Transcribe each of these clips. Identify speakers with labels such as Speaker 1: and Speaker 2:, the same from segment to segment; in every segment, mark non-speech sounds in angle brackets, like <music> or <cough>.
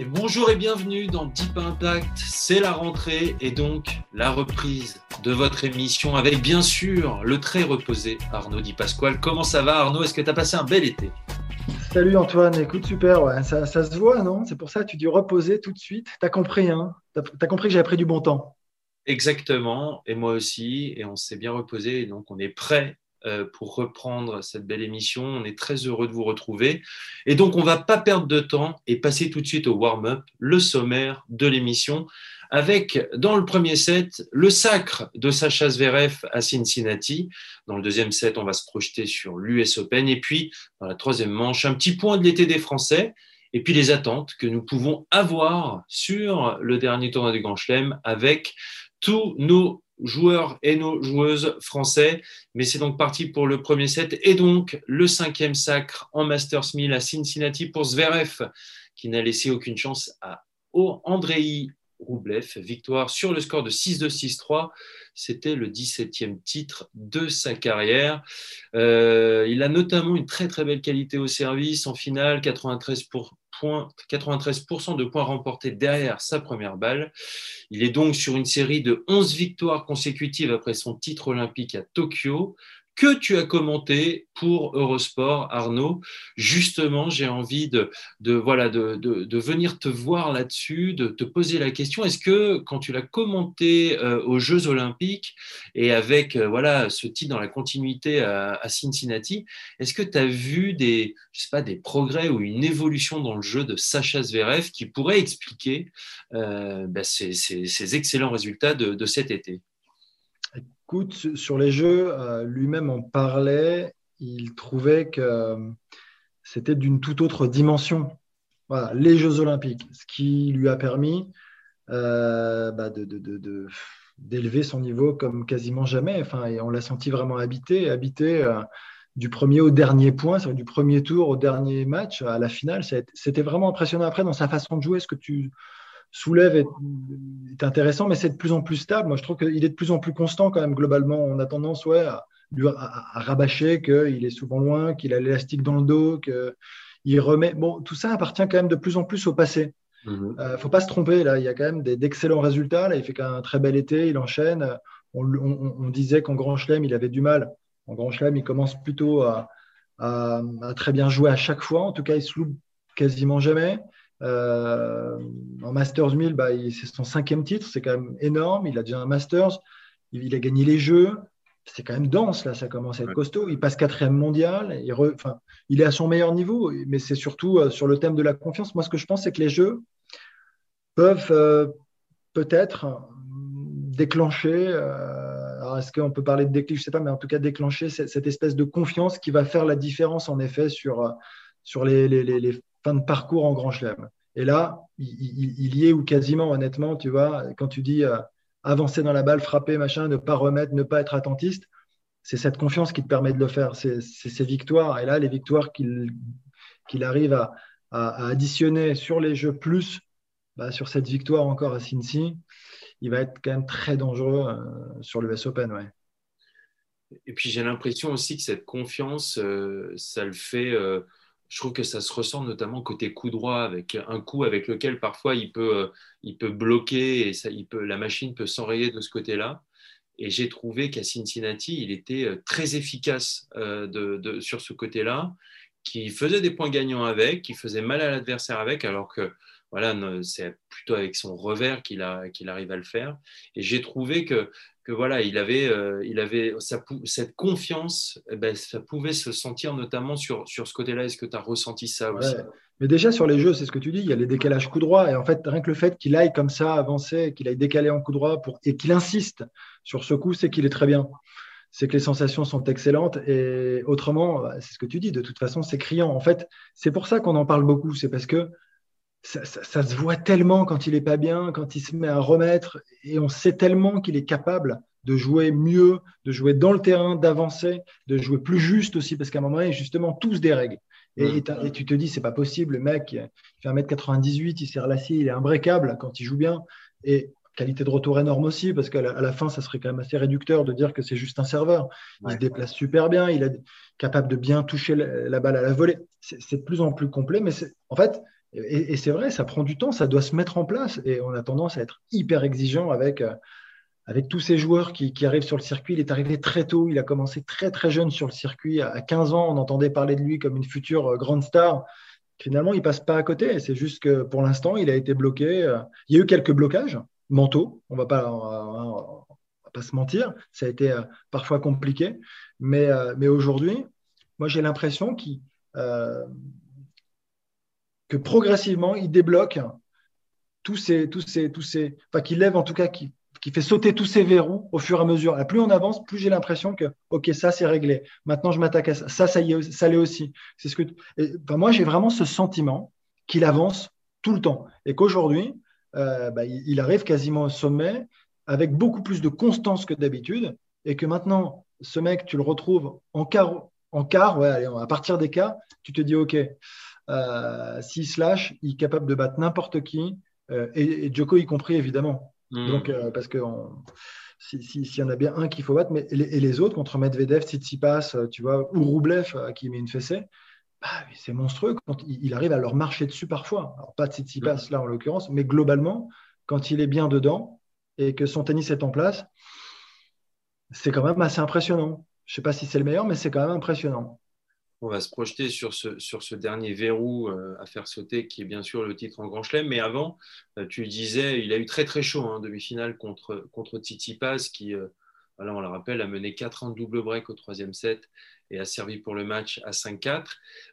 Speaker 1: Et bonjour et bienvenue dans Deep Impact. C'est la rentrée et donc la reprise de votre émission avec bien sûr le très reposé Arnaud Di Pasquale. Comment ça va Arnaud? Est-ce que tu as passé un bel été?
Speaker 2: Salut Antoine, écoute super, ouais. ça, ça se voit non? C'est pour ça que tu dis reposer tout de suite. Tu as compris, hein? Tu as, compris que j'avais pris du bon temps.
Speaker 1: Exactement, et moi aussi, et on s'est bien reposé, et donc on est prêt pour reprendre cette belle émission. On est très heureux de vous retrouver. Et donc, on ne va pas perdre de temps et passer tout de suite au warm-up, le sommaire de l'émission, avec dans le premier set le sacre de Sacha Zverev à Cincinnati. Dans le deuxième set, on va se projeter sur l'US Open. Et puis, dans la troisième manche, un petit point de l'été des Français. Et puis les attentes que nous pouvons avoir sur le dernier tournoi du Grand Chelem avec tous nos joueurs et nos joueuses français. Mais c'est donc parti pour le premier set et donc le cinquième sacre en Masters 1000 à Cincinnati pour Zverev, qui n'a laissé aucune chance à Andrei Roublev. Victoire sur le score de 6-2, 6-3. C'était le 17e titre de sa carrière. Euh, il a notamment une très très belle qualité au service. En finale, 93 pour, 93% de points remportés derrière sa première balle. Il est donc sur une série de 11 victoires consécutives après son titre olympique à Tokyo que tu as commenté pour Eurosport, Arnaud. Justement, j'ai envie de, voilà, de, venir te voir là-dessus, de te poser la question. Est-ce que quand tu l'as commenté euh, aux Jeux Olympiques et avec euh, voilà, ce titre dans la continuité à, Cincinnati, est-ce que tu as vu des, je sais pas, des progrès ou une évolution dans le jeu de Sacha Zverev qui pourrait expliquer euh, bah, ces, excellents résultats de cet été?
Speaker 2: Sur les jeux, euh, lui-même en parlait. Il trouvait que euh, c'était d'une toute autre dimension. Voilà, les Jeux Olympiques, ce qui lui a permis euh, bah, d'élever son niveau comme quasiment jamais. Et on l'a senti vraiment habité, habité du premier au dernier point, du premier tour au dernier match, à la finale. C'était vraiment impressionnant après dans sa façon de jouer. Ce que tu soulève est, intéressant, mais c'est de plus en plus stable. Moi, je trouve qu'il est de plus en plus constant quand même, globalement. On a tendance ouais, à, à, rabâcher qu'il est souvent loin, qu'il a l'élastique dans le dos, qu'il remet. Bon, tout ça appartient quand même de plus en plus au passé. Il mhm. ne euh, faut pas se tromper, là, il y a quand même d'excellents résultats. Là, il fait un très bel été, il enchaîne. On, disait qu'en Grand Chelem, il avait du mal. En Grand Chelem, il commence plutôt à, à, très bien jouer à chaque fois. En tout cas, il se loupe quasiment jamais. Euh, en Masters 1000, bah, c'est son cinquième titre, c'est quand même énorme. Il a déjà un Masters, il, a gagné les Jeux. C'est quand même dense, là, ça commence à être costaud. Il passe quatrième mondial, il, est à son meilleur niveau, mais c'est surtout euh, sur le thème de la confiance. Moi, ce que je pense, c'est que les Jeux peuvent euh, peut-être déclencher, alors est-ce qu'on peut parler de déclic, je ne sais pas, mais en tout cas déclencher cette, espèce de confiance qui va faire la différence, en effet, sur, sur les, les, les fin de parcours en Grand Chelem. Et là, il, y est ou quasiment, honnêtement, tu vois, quand tu dis euh, avancer dans la balle, frapper, machin, ne pas remettre, ne pas être attentiste, c'est cette confiance qui te permet de le faire. C'est ces victoires. Et là, les victoires qu'il arrive à, additionner sur les jeux plus bah, sur cette victoire encore à Cincy, il va être quand même très dangereux euh, sur le US Open. Ouais.
Speaker 1: Et puis j'ai l'impression aussi que cette confiance, euh, ça le fait je trouve que ça se ressent notamment côté coup droit, avec un coup avec lequel parfois il peut, euh, il peut bloquer et ça, il peut, la machine peut s'enrayer de ce côté-là. Et j'ai trouvé qu'à Cincinnati, il était euh, très efficace euh, de, sur ce côté-là, qui faisait des points gagnants avec, qui faisait mal à l'adversaire avec, alors que voilà, c'est plutôt avec son revers qu'il qu'il arrive à le faire. Et j'ai trouvé que voilà, il avait, euh, il avait cette confiance, eh ben, ça pouvait se sentir notamment sur, sur ce côté-là. Est-ce que tu as ressenti ça aussi?
Speaker 2: Mais déjà sur les jeux, c'est ce que tu dis, il y a les décalages coup droit. Et en fait, rien que le fait qu'il aille comme ça avancer, qu'il aille décaler en coup droit pour, et qu'il insiste sur ce coup, c'est qu'il est très bien. c'est que les sensations sont excellentes. Et autrement, bah, c'est ce que tu dis, de toute façon, c'est criant. En fait, c'est pour ça qu'on en parle beaucoup. C'est parce que ça, se voit tellement quand il n'est pas bien, quand il se met à remettre. Et on sait tellement qu'il est capable de jouer mieux, de jouer dans le terrain, d'avancer, de jouer plus juste aussi, parce qu'à un moment donné, justement, tous des règles. Et, et, tu te dis, c'est pas possible, le mec, il fait 1m98, il sert l'acier, il est imbrécable quand il joue bien. Et qualité de retour énorme aussi, parce qu'à la, fin, ça serait quand même assez réducteur de dire que c'est juste un serveur. Il se déplace super bien, il est capable de bien toucher la, balle à la volée. C'est de plus en plus complet, mais en fait, et, c'est vrai, ça prend du temps, ça doit se mettre en place, et on a tendance à être hyper exigeant avec, euh, avec tous ces joueurs qui, arrivent sur le circuit. Il est arrivé très tôt, il a commencé très très jeune sur le circuit. À 15 ans, on entendait parler de lui comme une future euh, grande star. Finalement, il passe pas à côté. C'est juste que pour l'instant, il a été bloqué. Euh, il y a eu quelques blocages mentaux. On va va pas se mentir. Ça a été parfois compliqué. Mais, mais aujourd'hui, moi, j'ai l'impression euh, que progressivement, il débloque tous ces, tous ces, tous ces, enfin, qu'il lève en tout cas, qui, qui fait sauter tous ces verrous au fur et à mesure. Plus on avance, plus j'ai l'impression que, OK, ça, c'est réglé. Maintenant, je m'attaque à ça. Ça, ça y est, ça l'est aussi. C'est ce que, moi, j'ai vraiment ce sentiment qu'il avance tout le temps. Et qu'aujourd'hui, euh, bah, il, arrive quasiment au sommet avec beaucoup plus de constance que d'habitude et que maintenant, ce mec, tu le retrouves en quart, en quart ouais, à partir des cas, tu te dis, OK, euh, s'il lâche, il est capable de battre n'importe qui, euh, et, Joko y compris, évidemment. Hmm. Donc, euh, parce que s'il y en a bien un qu'il faut battre, mais et les, autres contre Medvedev, Tsitsipas, tu vois, ou Roublev qui met une fessée, bah, c'est monstrueux quand il, arrive à leur marcher dessus parfois. Alors, pas Tsitsipas là en l'occurrence, mais globalement, quand il est bien dedans et que son tennis est en place, c'est quand même assez impressionnant. Je ne sais pas si c'est le meilleur, mais c'est quand même impressionnant.
Speaker 1: On va se projeter sur ce, sur ce dernier verrou euh, à faire sauter, qui est bien sûr le titre en Grand Chelem. Mais avant, euh, tu disais, il a eu très très chaud en hein, demi-finale contre, contre Tsitsipas, qui, euh, on le rappelle, a mené 4 ans de double break au troisième set et a servi pour le match à 5-4.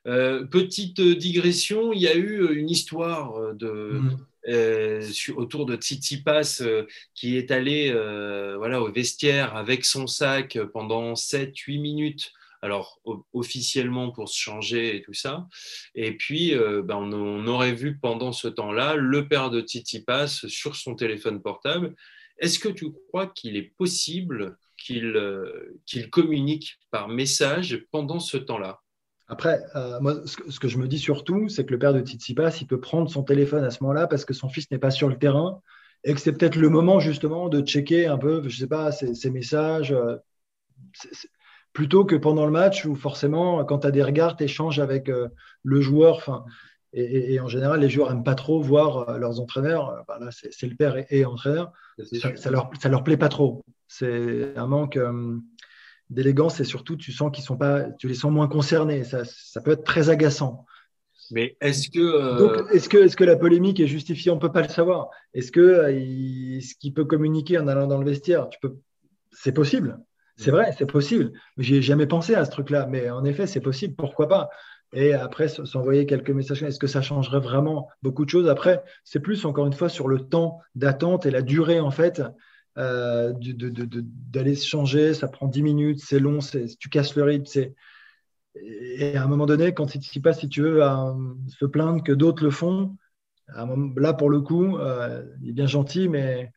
Speaker 1: Euh, petite digression, il y a eu une histoire de, mm. autour de Tsitsipas qui est allé voilà, au vestiaire avec son sac pendant 7-8 minutes. Alors, officiellement pour se changer et tout ça. Et puis, ben, on, aurait vu pendant ce temps-là le père de Tsitsipas sur son téléphone portable. Est-ce que tu crois qu'il est possible euh, qu'il communique par message pendant ce temps-là?
Speaker 2: Après, euh, moi, ce que, je me dis surtout, c'est que le père de Tsitsipas, il peut prendre son téléphone à ce moment-là parce que son fils n'est pas sur le terrain et que c'est peut-être le moment justement de checker un peu, je sais pas, ses, messages, euh, plutôt que pendant le match où forcément, quand tu as des regards, tu échanges avec le joueur. Enfin, et, en général, les joueurs n'aiment pas trop voir leurs entraîneurs. Bah c'est le père et, et entraîneur. Ça, ça, leur, ça leur plaît pas trop. C'est un manque euh, d'élégance et surtout, tu sens qu'ils sont pas, tu les sens moins concernés. Ça, ça peut être très agaçant.
Speaker 1: Mais est-ce que, euh,
Speaker 2: Donc, est-ce que, est-ce que la polémique est justifiée? On ne peut pas le savoir. Est-ce que euh, ce qu'il peut communiquer en allant dans le vestiaire Tu peux, c'est possible. C'est vrai, c'est possible. J'ai jamais pensé à ce truc-là, mais en effet, c'est possible. Pourquoi pas Et après, s'envoyer quelques messages. Est-ce que ça changerait vraiment beaucoup de choses? Après, c'est plus encore une fois sur le temps d'attente et la durée en fait euh, d'aller se changer, ça prend 10 minutes, c'est long, tu casses le rythme. Et à un moment donné, quand il ne pas, si tu veux, à se plaindre que d'autres le font, là, pour le coup, euh, il est bien gentil, mais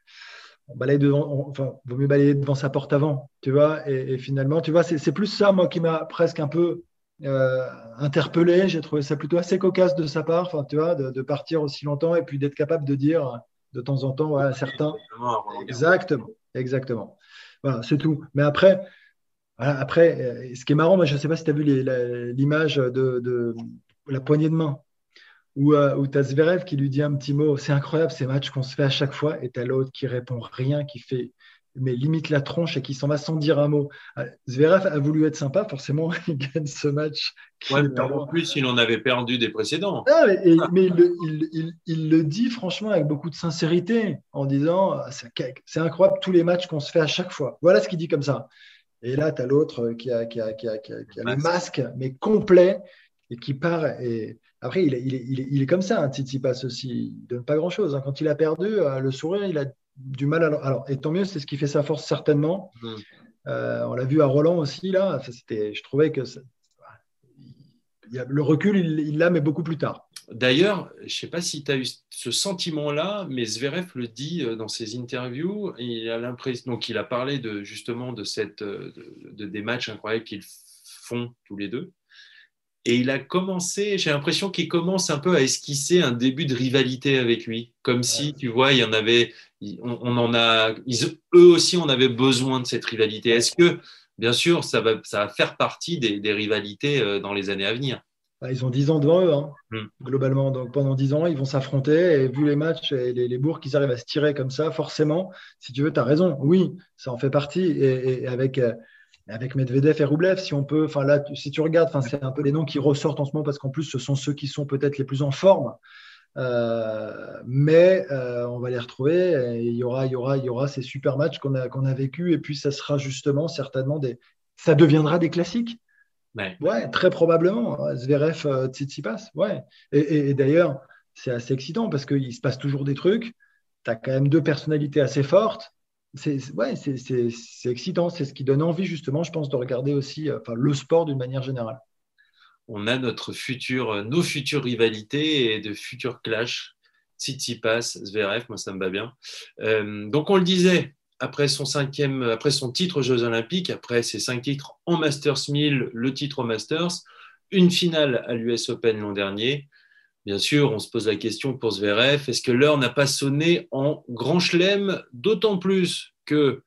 Speaker 2: on balaye devant, enfin, vaut mieux balayer devant sa porte avant, tu vois. Et, finalement, tu vois, c'est plus ça, moi, qui m'a presque un peu euh, interpellé. J'ai trouvé ça plutôt assez cocasse de sa part, enfin, tu vois, de, de, partir aussi longtemps et puis d'être capable de dire de temps en temps à certains. Exactement, exactement. Voilà, c'est tout. Mais après, après, euh, ce qui est marrant, moi, je ne sais pas si tu as vu l'image de, la poignée de main, où, euh, où tu as Zverev qui lui dit un petit mot. C'est incroyable ces matchs qu'on se fait à chaque fois, et tu as l'autre qui répond rien, qui fait mais limite la tronche et qui s'en va sans dire un mot. Euh, Zverev a voulu être sympa, forcément, <laughs> il gagne ce match.
Speaker 1: en plus, il en avait perdu des précédents.
Speaker 2: Ah, mais, il, le dit franchement avec beaucoup de sincérité, en disant ah, c'est incroyable tous les matchs qu'on se fait à chaque fois. Voilà ce qu'il dit comme ça. Et là, tu as l'autre qui a, qui a, qui a, le masque, mais complet, et qui part. Et après, il est, il est, comme ça, un Titi passe aussi. Il donne pas grand-chose. Hein. Quand il a perdu, euh, le sourire, il a du mal à. Alors, et tant mieux, c'est ce qui fait sa force certainement. Mmh. on l'a vu à Roland aussi, là. C'était, je trouvais que le recul, il l'a, mais beaucoup plus tard.
Speaker 1: D'ailleurs, je ne sais pas si tu as eu ce sentiment-là, mais Zverev le dit dans ses interviews. Il a l'impression, donc il a parlé de justement de cette, de, des matchs incroyables qu'ils font tous les deux. Et il a commencé, j'ai l'impression qu'il commence un peu à esquisser un début de rivalité avec lui, comme si, tu vois, il y en avait, on, en a, eux aussi, on avait besoin de cette rivalité. Est-ce que, bien sûr, ça va, ça va faire partie des, rivalités euh, dans les années à venir?
Speaker 2: Bah, Ils ont 10 ans devant eux, hein, hmm. globalement. Donc pendant 10 ans, ils vont s'affronter. Et vu les matchs et les, les bourgs qu'ils arrivent à se tirer comme ça, forcément, si tu veux, tu as raison. Oui, ça en fait partie. Et, avec. Avec Medvedev et Roublev, si on peut, enfin là, si tu regardes, enfin c'est un peu les noms qui ressortent en ce moment parce qu'en plus ce sont ceux qui sont peut-être les plus en forme. Euh, mais euh, on va les retrouver. il y aura, il y aura, il y aura ces super matchs qu'on a qu'on a vécu et puis ça sera justement certainement des, ça deviendra des classiques. Ouais, très probablement. Zverev, euh, Tsitsipas, ouais. Et, et d'ailleurs, c'est assez excitant parce qu'il se passe toujours des trucs. Tu as quand même deux personnalités assez fortes c'est excitant, c'est ce qui donne envie justement, je pense, de regarder aussi euh, enfin, le sport d'une manière générale.
Speaker 1: On a notre futur, euh, nos futures rivalités et de futurs clashs. Tsitsipas, Zverev, moi ça me va bien. Euh, donc on le disait, après son cinquième, après son titre aux Jeux Olympiques, après ses cinq titres en Masters 1000, le titre au Masters, une finale à l'US Open l'an dernier, Bien sûr, on se pose la question pour Zverev, est-ce que l'heure n'a pas sonné en grand chelem? D'autant plus que,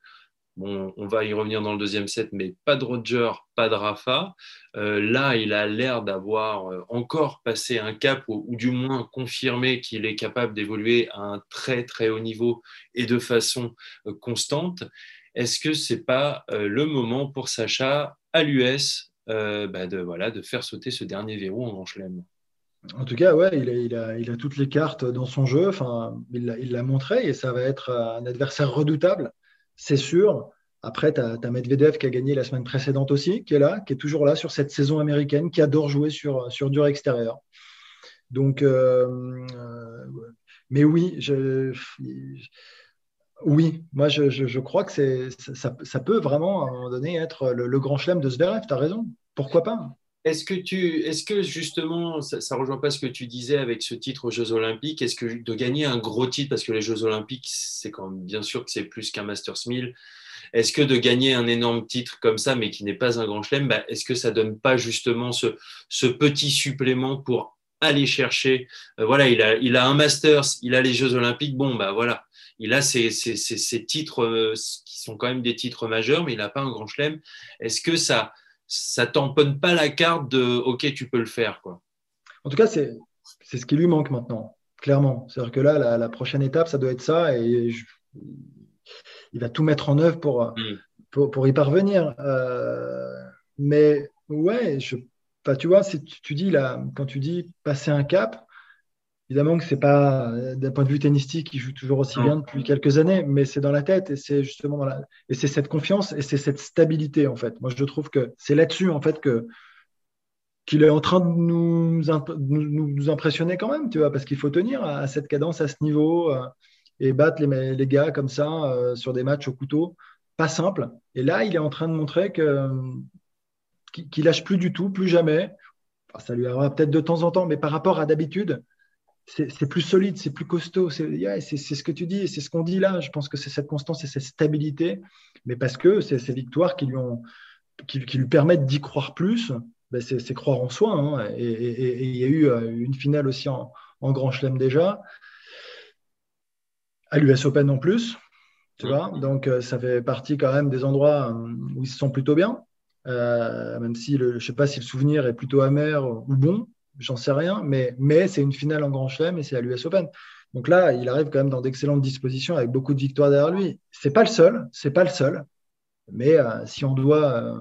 Speaker 1: bon, on va y revenir dans le deuxième set, mais pas de Roger, pas de Rafa. Euh, là, il a l'air d'avoir euh, encore passé un cap, ou, du moins confirmé qu'il est capable d'évoluer à un très très haut niveau et de façon euh, constante. Est-ce que ce n'est pas le moment pour Sacha à l'US bah, de, voilà, de faire sauter ce dernier verrou en grand chelem?
Speaker 2: En tout cas, ouais, il a, toutes les cartes dans son jeu. Il l'a montré et ça va être un adversaire redoutable, c'est sûr. Après, tu as, Medvedev qui a gagné la semaine précédente aussi, qui est là, qui est toujours là sur cette saison américaine, qui adore jouer sur, sur dur extérieur. Donc, euh, euh, mais oui, oui, moi je, crois que ça, peut vraiment à un moment donné être le, le grand chelem de Zverev. Tu as raison. Pourquoi pas?
Speaker 1: Est-ce que, tu, est-ce que justement, ça ne rejoint pas ce que tu disais avec ce titre aux Jeux Olympiques? Est-ce que de gagner un gros titre, parce que les Jeux Olympiques, c'est quand même bien sûr que c'est plus qu'un Masters 1000, est-ce que de gagner un énorme titre comme ça, mais qui n'est pas un grand chelem, bah, est-ce que ça donne pas justement ce, petit supplément pour aller chercher euh, Voilà, il a, un Masters, il a les Jeux Olympiques, bon, bah voilà, il a ces, titres euh, qui sont quand même des titres majeurs, mais il n'a pas un grand chelem. Est-ce que ça ça tamponne pas la carte de OK, tu peux le faire. Quoi.
Speaker 2: En tout cas, c'est ce qui lui manque maintenant, clairement. C'est-à-dire que là, la, prochaine étape, ça doit être ça et il va tout mettre en œuvre pour, hmm. pour, y parvenir. Euh, mais ouais, je, tu vois, tu, tu dis là, quand tu dis passer un cap, Évidemment que c'est pas euh, d'un point de vue tennistique, il joue toujours aussi bien depuis quelques années, mais c'est dans la tête et c'est justement dans la et c'est cette confiance et c'est cette stabilité en fait. Moi, je trouve que c'est là-dessus en fait que qu'il est en train de nous, nous, impressionner quand même, tu vois, parce qu'il faut tenir à, cette cadence, à ce niveau euh, et battre les, les, gars comme ça euh, sur des matchs au couteau, pas simple. Et là, il est en train de montrer que qu'il lâche plus du tout, plus jamais. ça lui arrivera peut-être de temps en temps, mais par rapport à d'habitude, c'est plus solide, c'est plus costaud. C'est ce que tu dis et c'est ce qu'on dit là. Je pense que c'est cette constance et cette stabilité, mais parce que c'est ces victoires qui lui, ont, qui, lui permettent d'y croire plus. Ben c'est croire en soi. Hein. Et, il y a eu euh, une finale aussi en, Grand Chelem déjà, à l'US Open en plus. Tu vois Donc, euh, ça fait partie quand même des endroits euh, où ils se sont plutôt bien. même si le, je ne sais pas si le souvenir est plutôt amer ou bon, j'en sais rien, mais, mais c'est une finale en Grand Chelem et c'est à l'US Open. Donc là, il arrive quand même dans d'excellentes dispositions avec beaucoup de victoires derrière lui. C'est pas le seul, c'est pas le seul, mais euh, si on doit euh,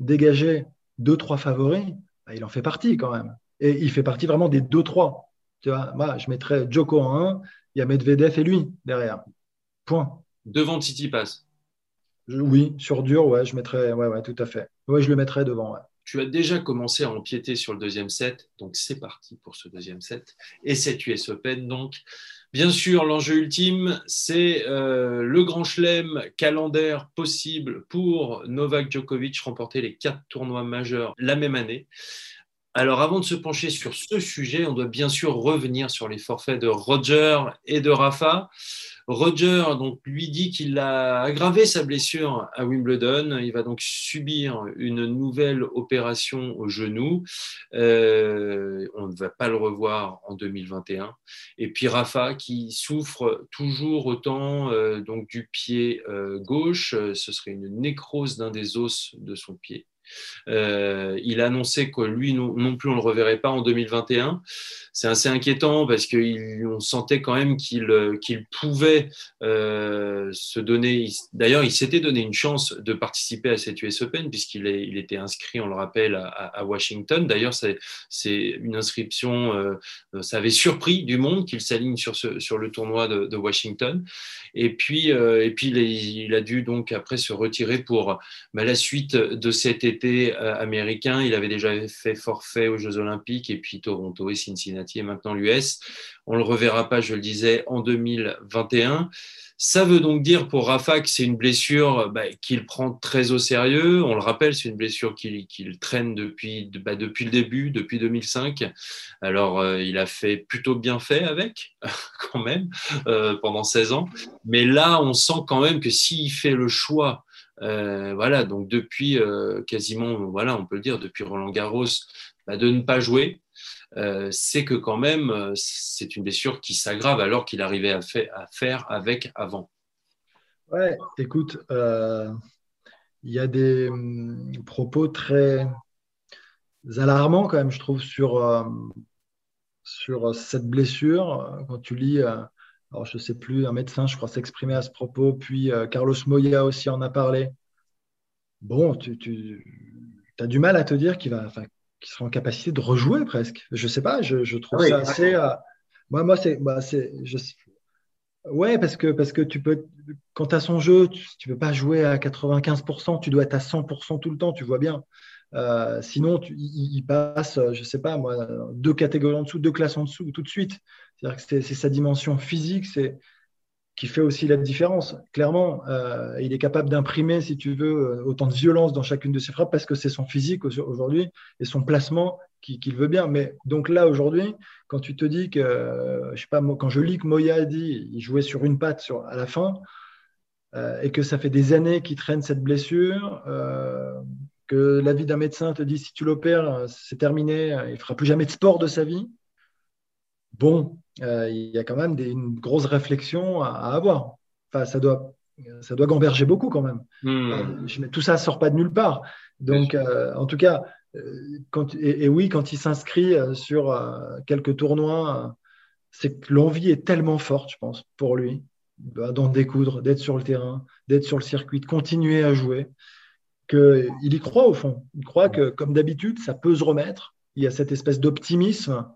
Speaker 2: dégager deux trois favoris, bah, il en fait partie quand même. Et il fait partie vraiment des deux trois. Tu vois, moi, je mettrais Joko en 1, il y a Medvedev et lui derrière. Point.
Speaker 1: Devant Titi passe.
Speaker 2: Oui, sur dur, ouais, je mettrais, ouais, ouais, tout à fait. Ouais, je le mettrais devant. Ouais.
Speaker 1: Tu as déjà commencé à empiéter sur le deuxième set, donc c'est parti pour ce deuxième set. Et cette US Open, donc, bien sûr, l'enjeu ultime, c'est euh, le grand chelem calendaire possible pour Novak Djokovic remporter les quatre tournois majeurs la même année. Alors, avant de se pencher sur ce sujet, on doit bien sûr revenir sur les forfaits de Roger et de Rafa. Roger donc, lui dit qu'il a aggravé sa blessure à Wimbledon. Il va donc subir une nouvelle opération au genou. Euh, on ne va pas le revoir en 2021. Et puis Rafa qui souffre toujours autant euh, donc du pied euh, gauche. Ce serait une nécrose d'un des os de son pied. Euh, il a annoncé que lui non, plus on ne le reverrait pas en 2021. C'est assez inquiétant parce qu'on sentait quand même qu'il pouvait euh, se donner. D'ailleurs, il s'était donné une chance de participer à cette US Open puisqu'il il était inscrit, on le rappelle, à, Washington. D'ailleurs, c'est une inscription, euh, ça avait surpris du monde qu'il s'aligne sur, le tournoi de, Washington. Et puis, et puis il, a, dû donc après se retirer pour bah, la suite de cet été euh, américain. Il avait déjà fait forfait aux Jeux Olympiques et puis Toronto et Cincinnati et maintenant l'US. On le reverra pas, je le disais, en 2021. Ça veut donc dire pour Rafa que c'est une blessure bah, qu'il prend très au sérieux. On le rappelle, c'est une blessure qu'il traîne depuis, bah, depuis le début, depuis 2005. Alors, euh, il a fait plutôt bien fait avec, <laughs> quand même, euh, pendant 16 ans. Mais là, on sent quand même que s'il fait le choix euh, voilà, donc depuis euh, quasiment, voilà, on peut le dire, depuis Roland Garros, bah, de ne pas jouer, euh, c'est que quand même, c'est une blessure qui s'aggrave alors qu'il arrivait à, à, faire avec avant.
Speaker 2: Ouais, écoute, il y a des hum, propos très alarmants quand même, je trouve, sur, sur cette blessure. Quand tu lis alors je ne sais plus, un médecin, je crois, s'exprimer à ce propos, puis euh, Carlos Moya aussi en a parlé. Bon, tu, as du mal à te dire qu'il va, sera en capacité de rejouer presque. Je ne sais pas, je, trouve ça assez. Euh, moi, moi c'est, bah, Ouais, parce que, parce que tu peux, quand tu as son jeu, tu ne peux pas jouer à 95%, tu dois être à 100% tout le temps, tu vois bien. Euh, sinon, il, passe, je ne sais pas, moi, deux catégories en dessous, deux classes en dessous tout de suite. C'est-à-dire que c'est sa dimension physique qui fait aussi la différence. Clairement, euh, il est capable d'imprimer, si tu veux, autant de violence dans chacune de ses frappes parce que c'est son physique aujourd'hui et son placement qu'il veut bien. Mais donc là, aujourd'hui, quand tu te dis que, je sais pas, quand je lis que Moya a dit, il jouait sur une patte à la fin, euh, et que ça fait des années qu'il traîne cette blessure, euh, que l'avis d'un médecin te dit si tu l'opères, c'est terminé, il ne fera plus jamais de sport de sa vie. Bon, euh, il y a quand même une grosse réflexion à, avoir. Enfin, ça doit, ça doit gamberger beaucoup quand même. Hmm. Euh, tout ça ne sort pas de nulle part. Donc, euh, en tout cas, quand, et, oui, quand il s'inscrit sur quelques tournois, c'est que l'envie est tellement forte, je pense, pour lui, bah, d'en découdre, d'être sur le terrain, d'être sur le circuit, de continuer à jouer, qu'il y croit au fond. Il croit que, comme d'habitude, ça peut se remettre. Il y a cette espèce d'optimisme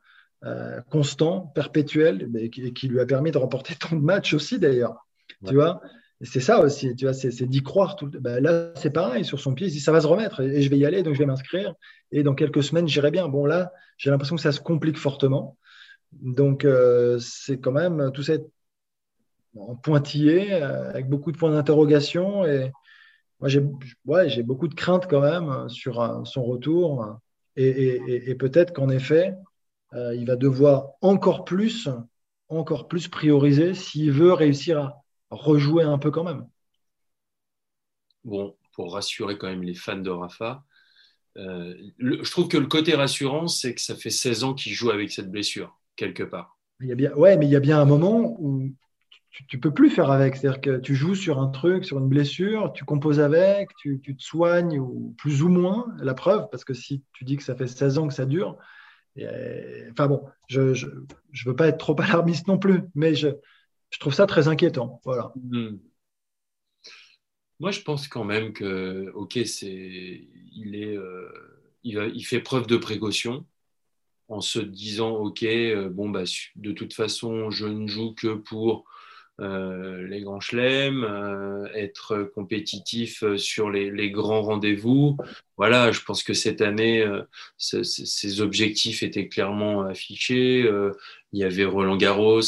Speaker 2: euh, constant, perpétuel, mais qui, lui a permis de remporter tant de matchs aussi d'ailleurs. Tu vois? C'est ça aussi, tu vois, c'est, d'y croire. Tout, ben là, c'est pareil, sur son pied, il dit ça va se remettre et, je vais y aller, donc je vais m'inscrire. Et dans quelques semaines, j'irai bien. Bon, là, j'ai l'impression que ça se complique fortement. Donc, euh, c'est quand même tout ça en pointillé, euh, avec beaucoup de points d'interrogation. Et moi, j'ai, ouais, j'ai beaucoup de craintes quand même sur son retour. et peut-être qu'en effet, euh, il va devoir encore plus, encore plus prioriser s'il veut réussir à rejouer un peu quand même.
Speaker 1: Bon, pour rassurer quand même les fans de Rafa, euh, je trouve que le côté rassurant, c'est que ça fait 16 ans qu'il joue avec cette blessure, quelque part.
Speaker 2: Il y a bien, ouais, mais il y a bien un moment où tu ne peux plus faire avec. C'est-à-dire que tu joues sur un truc, sur une blessure, tu composes avec, tu, tu, te soignes, ou plus ou moins, la preuve, parce que si tu dis que ça fait 16 ans que ça dure, enfin bon, je ne veux pas être trop <laughs> alarmiste non plus, mais je, je trouve ça très inquiétant. Voilà. Hmm.
Speaker 1: Moi, je pense quand même que, ok, c'est, il est, euh, il, il, fait preuve de précaution en se disant, ok, euh, bon bah, de toute façon, je ne joue que pour euh, les grands chelems, euh, être compétitif euh, sur les, grands rendez-vous. Voilà, je pense que cette année, ces objectifs étaient clairement affichés. il y avait Roland Garros.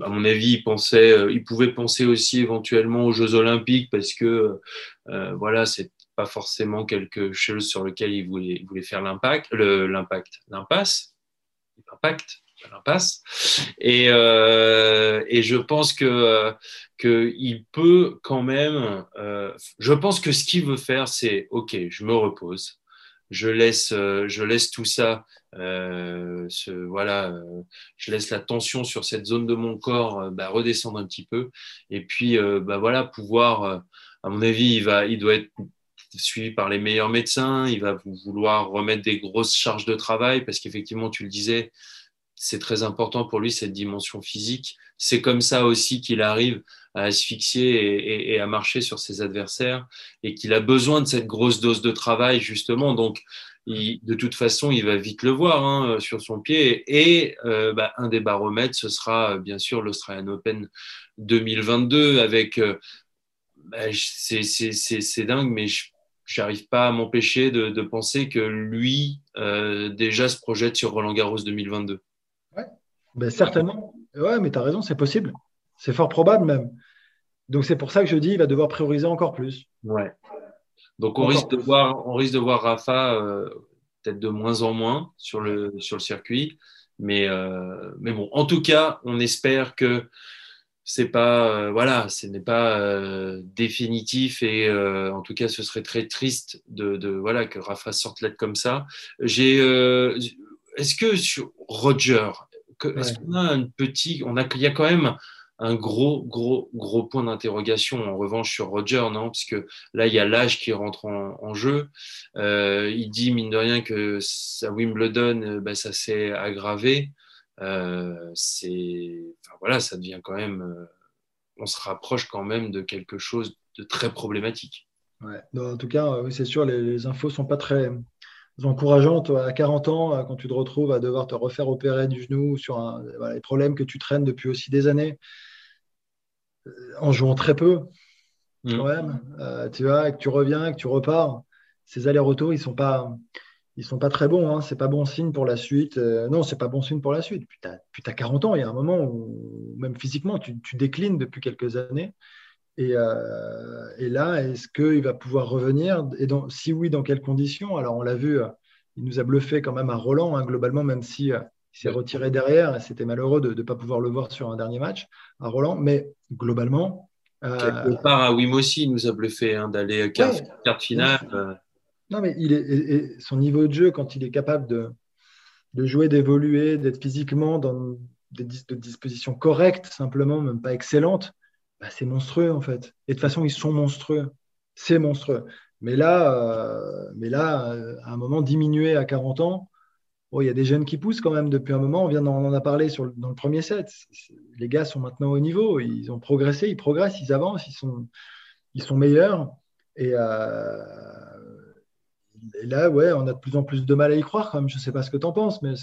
Speaker 1: À mon avis, il pensait, il pouvait penser aussi éventuellement aux Jeux Olympiques parce que voilà, c'est pas forcément quelque chose sur lequel il voulait, voulait faire l'impact, l'impact, l'impasse, l'impact l'impasse. Et, euh, et je pense que euh, qu'il peut quand même. Euh, je pense que ce qu'il veut faire, c'est OK, je me repose. Je laisse, je laisse tout ça, voilà, je laisse la tension sur cette zone de mon corps bah, redescendre un petit peu, et puis bah, voilà, pouvoir, à mon avis, il va, il doit être suivi par les meilleurs médecins, il va vouloir remettre des grosses charges de travail parce qu'effectivement, tu le disais, c'est très important pour lui, cette dimension physique. C'est comme ça aussi qu'il arrive à asphyxier et, à marcher sur ses adversaires et qu'il a besoin de cette grosse dose de travail, justement. Donc, de toute façon, il va vite le voir hein, sur son pied. Et euh, bah, un des baromètres, ce sera bien sûr l'Australian Open 2022 avec. Euh, bah, c'est dingue, mais je j'arrive pas à m'empêcher de, penser que lui euh, déjà se projette sur Roland Garros 2022.
Speaker 2: Ben, certainement. Ouais, mais tu as raison, c'est possible. C'est fort probable même. Donc c'est pour ça que je dis il va devoir prioriser encore plus.
Speaker 1: Ouais. Donc on risque de voir, on risque de voir Rafa euh, peut-être de moins en moins sur le sur le circuit, mais euh, mais bon, en tout cas, on espère que c'est pas euh, voilà, ce n'est pas définitif et en tout cas, ce serait très triste de, de voilà que Rafa sorte là comme ça. J'ai est-ce que sur Roger, est-ce qu'on a un petit, on a, il y a quand même un gros, gros, gros point d'interrogation en revanche sur Roger, non? Puisque là, il y a l'âge qui rentre en, jeu. Euh, il dit, mine de rien, que à Wimbledon, bah, ça s'est aggravé. Euh, c'est, voilà, ça devient quand même, on se rapproche quand même de quelque chose de très problématique.
Speaker 2: Ouais. en tout cas, c'est sûr, les, les infos sont pas très, encourageant, toi, à 40 ans, euh, quand tu te retrouves à devoir te refaire opérer du genou sur un, les problèmes que tu traînes depuis aussi des années, euh, en jouant très peu, mmh. quand même, euh, tu vois, que tu reviens, que tu repars, ces allers-retours, ils sont pas, ils sont pas très bons. Hein, c'est pas bon signe pour la suite. non, c'est pas bon signe pour la suite. Puis tu as, 40 ans, il y a un moment où, même physiquement, tu, tu déclines depuis quelques années. Euh, et, là, est-ce qu'il va pouvoir revenir? Et si oui, dans quelles conditions? Alors, on l'a vu, euh, il nous a bluffé quand même à Roland, hein, globalement, même si euh, il s'est retiré derrière. Et c'était malheureux de ne pas pouvoir le voir sur un dernier match à Roland. Mais globalement.
Speaker 1: Quelque part, à Wim aussi, il nous a bluffé hein, d'aller quart, finale.
Speaker 2: Non, mais il est, son niveau de jeu, quand il est capable de, de jouer, d'évoluer, d'être physiquement dans des dispositions correctes, simplement, même pas excellentes, bah, c'est monstrueux en fait. Et de toute façon, ils sont monstrueux. C'est monstrueux. Mais là, euh, mais là euh, à un moment, diminué à 40 ans, il y a des jeunes qui poussent quand même depuis un moment. On vient d'en en a dans le premier set. Les gars sont maintenant au niveau. Ils ont progressé, ils progressent, ils avancent, ils sont, meilleurs. Et, euh, là, ouais, on a de plus en plus de mal à y croire quand même. Je ne sais pas ce que tu en penses, mais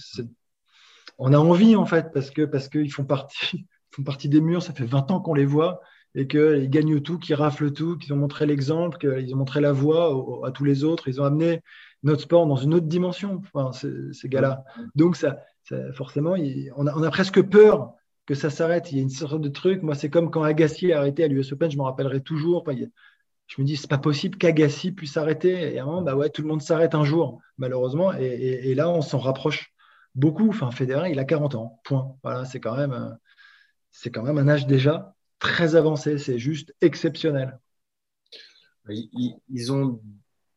Speaker 2: on a envie en fait parce que parce qu'ils font partie font partie des murs, ça fait 20 ans qu'on les voit et qu'ils gagnent tout, qu'ils raflent tout, qu'ils ont montré l'exemple, qu'ils ont montré la voie à tous les autres. Ils ont amené notre sport dans une autre dimension, ces, gars-là. Donc, ça, forcément, on, a, presque peur que ça s'arrête. Il y a une sorte de truc. Moi, c'est comme quand Agassi a arrêté à l'US Open, je m'en rappellerai toujours. Je me dis, c'est pas possible qu'Agassi puisse arrêter. Et à un moment, bah ouais, tout le monde s'arrête un jour, malheureusement. Et, là, on s'en rapproche beaucoup. Enfin, Federer, il a 40 ans. Point. Voilà, c'est quand même. C'est quand même un âge déjà très avancé. C'est juste exceptionnel.
Speaker 1: Ils, ont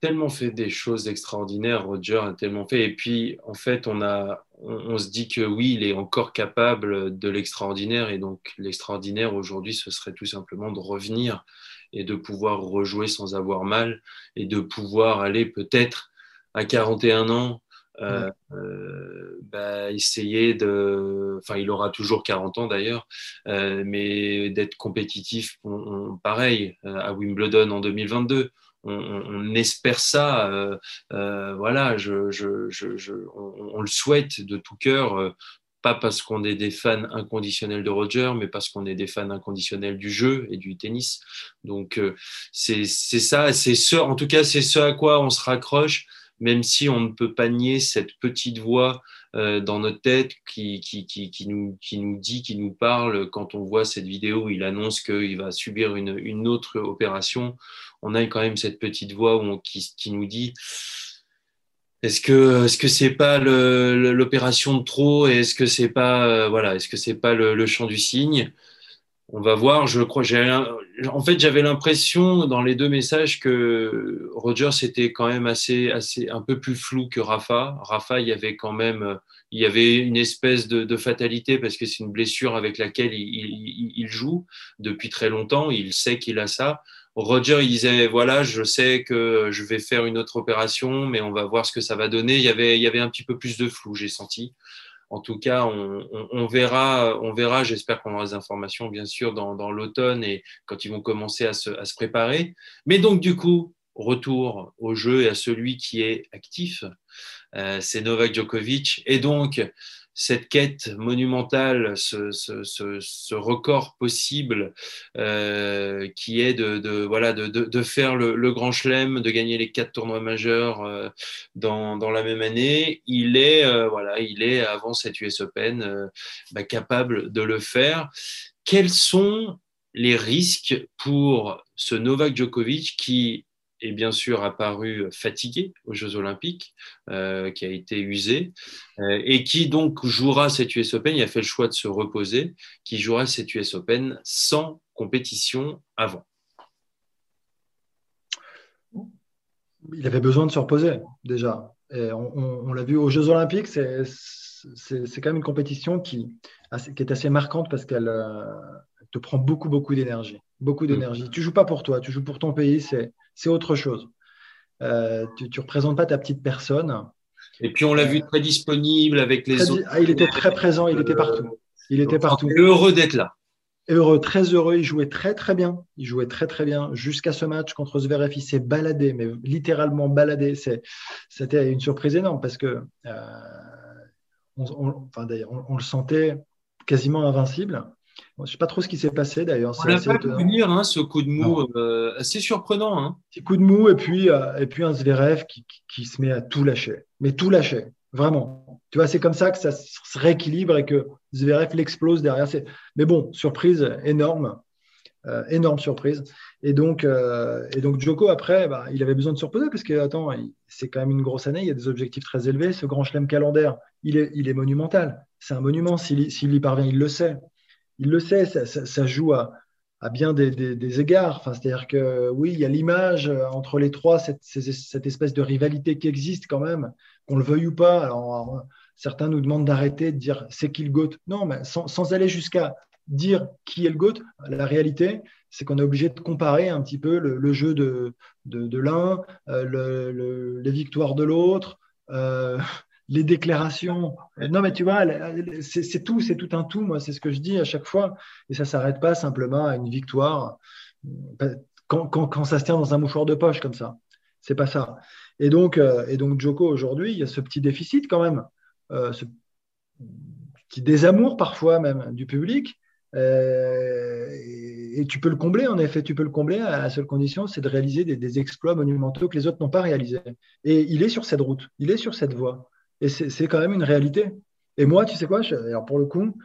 Speaker 1: tellement fait des choses extraordinaires. Roger a tellement fait. Et puis, en fait, on, a, on, se dit que oui, il est encore capable de l'extraordinaire. Et donc, l'extraordinaire aujourd'hui, ce serait tout simplement de revenir et de pouvoir rejouer sans avoir mal et de pouvoir aller peut-être à 41 ans euh, euh, bah, essayer de, enfin, il aura toujours 40 ans d'ailleurs, euh, mais d'être compétitif, pareil, à Wimbledon en 2022. On, espère ça, voilà, je, je, je, on, le souhaite de tout cœur pas parce qu'on est des fans inconditionnels de Roger, mais parce qu'on est des fans inconditionnels du jeu et du tennis. Donc euh, c'est ça, c'est ce, en tout cas c'est ce à quoi on se raccroche, même si on ne peut pas nier cette petite voix euh, dans notre tête qui, nous, dit, qui nous parle quand on voit cette vidéo où il annonce qu'il va subir une, autre opération. On a quand même cette petite voix qui, nous dit est-ce que est-ce que c'est pas l'opération de trop et est-ce que c'est pas euh, voilà est-ce que c'est pas le, le chant du cygne? On va voir. Je crois. En fait j'avais l'impression dans les deux messages que Roger c'était quand même assez assez un peu plus flou que Rafa. Rafa il y avait quand même il y avait une espèce de, de fatalité parce que c'est une blessure avec laquelle il, il, il, joue depuis très longtemps. Il sait qu'il a ça. Roger, il disait voilà, je sais que je vais faire une autre opération, mais on va voir ce que ça va donner. Il y avait, il y avait un petit peu plus de flou, j'ai senti. En tout cas, on, on, verra, on verra. J'espère qu'on aura des informations, bien sûr, dans, dans l'automne et quand ils vont commencer à se, à se, préparer. Mais donc, du coup, retour au jeu et à celui qui est actif, euh, c'est Novak Djokovic. Et donc, cette quête monumentale, ce, ce, ce, ce record possible euh, qui est de, de voilà de, de, de, faire le, le, grand chelem, de gagner les quatre tournois majeurs euh, dans, dans, la même année, il est euh, voilà il est avant cette US Open euh, bah, capable de le faire. Quels sont les risques pour ce Novak Djokovic qui est bien sûr apparu fatigué aux Jeux Olympiques, euh, qui a été usé, euh, et qui donc jouera cette US Open, il a fait le choix de se reposer, qui jouera cette US Open sans compétition avant.
Speaker 2: Il avait besoin de se reposer déjà. Et on, on, on l'a vu aux Jeux Olympiques, c'est quand même une compétition qui, qui est assez marquante parce qu'elle euh, te prend beaucoup, beaucoup d'énergie. Beaucoup d'énergie. Mm. Tu joues pas pour toi, tu joues pour ton pays, c'est c'est autre chose. Euh, tu ne représentes pas ta petite personne.
Speaker 1: Et puis on l'a vu très disponible avec les
Speaker 2: très,
Speaker 1: autres.
Speaker 2: Ah, il était très présent, il était partout. Il était partout.
Speaker 1: Heureux d'être là.
Speaker 2: Heureux, très heureux. Il jouait très très bien. Il jouait très très bien jusqu'à ce match contre Zverev. Il s'est baladé, mais littéralement baladé. C'était une surprise énorme parce que euh, on, on, enfin, on, on le sentait quasiment invincible. Je ne sais pas trop ce qui s'est passé d'ailleurs.
Speaker 1: On l'a pas venir, hein, ce coup de mou euh, assez surprenant. Hein.
Speaker 2: Petit coup de mou et puis, euh, et puis un Zverev qui, qui, qui, se met à tout lâcher. Mais tout lâcher, vraiment. Tu vois, c'est comme ça que ça se rééquilibre et que Zverev l'explose derrière. Mais bon, surprise énorme. Euh, énorme surprise. Et donc, euh, et donc Joko, après, bah, il avait besoin de se reposer parce que, attends, c'est quand même une grosse année, il y a des objectifs très élevés. Ce grand chelem calendaire, il est, il est monumental. C'est un monument. S'il y parvient, il le sait il le sait, ça, joue à, bien des, égards. Enfin, C'est-à-dire que oui, il y a l'image euh, entre les trois, cette, espèce de rivalité qui existe quand même, qu'on le veuille ou pas. Alors, certains nous demandent d'arrêter de dire c'est qui le GOAT? Non, mais sans, aller jusqu'à dire qui est le GOAT, la réalité, c'est qu'on est obligé de comparer un petit peu le, jeu de, l'un, euh, le, le, les victoires de l'autre. Euh, les déclarations. Non, mais tu vois, c'est tout, c'est tout un tout. Moi, c'est ce que je dis à chaque fois. Et ça s'arrête pas simplement à une victoire quand, quand, ça se tient dans un mouchoir de poche comme ça. C'est pas ça. Et donc, euh, et donc Joko aujourd'hui, il y a ce petit déficit quand même, euh, ce petit désamour parfois même du public. Euh, et, et, tu peux le combler, en effet, tu peux le combler à la seule condition, c'est de réaliser des, des exploits monumentaux que les autres n'ont pas réalisés. Et il est sur cette route, il est sur cette voie. Et c'est quand même une réalité. Et moi, tu sais quoi, je, alors pour le coup,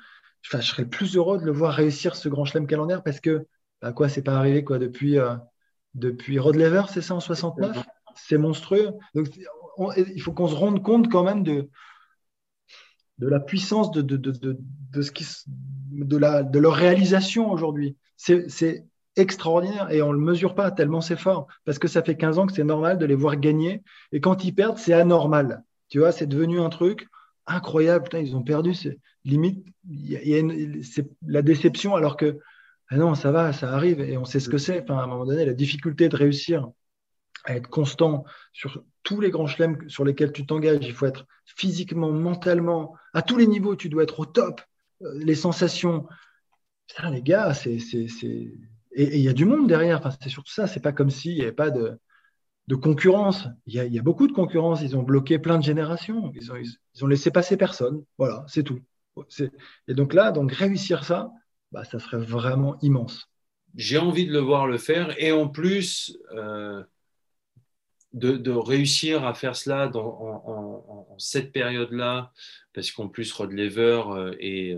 Speaker 2: je, je, serais plus heureux de le voir réussir ce grand chelem calendaire parce que, bah quoi, c'est pas arrivé quoi depuis, euh, depuis Rod Lever, c'est ça en 69 C'est monstrueux. Donc, on, il faut qu'on se rende compte quand même de, de la puissance de, de, de, de, de ce qui, de, la, de leur réalisation aujourd'hui. C'est extraordinaire et on ne le mesure pas tellement c'est fort parce que ça fait 15 ans que c'est normal de les voir gagner et quand ils perdent, c'est anormal. Tu vois, c'est devenu un truc incroyable. Putain, ils ont perdu. C'est limite, il y a une, la déception alors que ah non, ça va, ça arrive et on sait ce que c'est. Enfin, à un moment donné, la difficulté de réussir à être constant sur tous les grands chelems sur lesquels tu t'engages, il faut être physiquement, mentalement, à tous les niveaux, tu dois être au top. Les sensations, putain, les gars, c'est, c'est, c'est... et il y a du monde derrière. Enfin, c'est surtout ça. C'est pas comme s'il n'y avait pas de, de concurrence. Il y, a, beaucoup de concurrence. Ils ont bloqué plein de générations. Ils ont, laissé passer personne. Voilà, c'est tout. Et donc là, donc réussir ça, bah, ça serait vraiment immense.
Speaker 1: J'ai envie de le voir le faire. Et en plus, euh, de, réussir à faire cela dans, en, cette période-là, parce qu'en plus, Rod Lever euh, est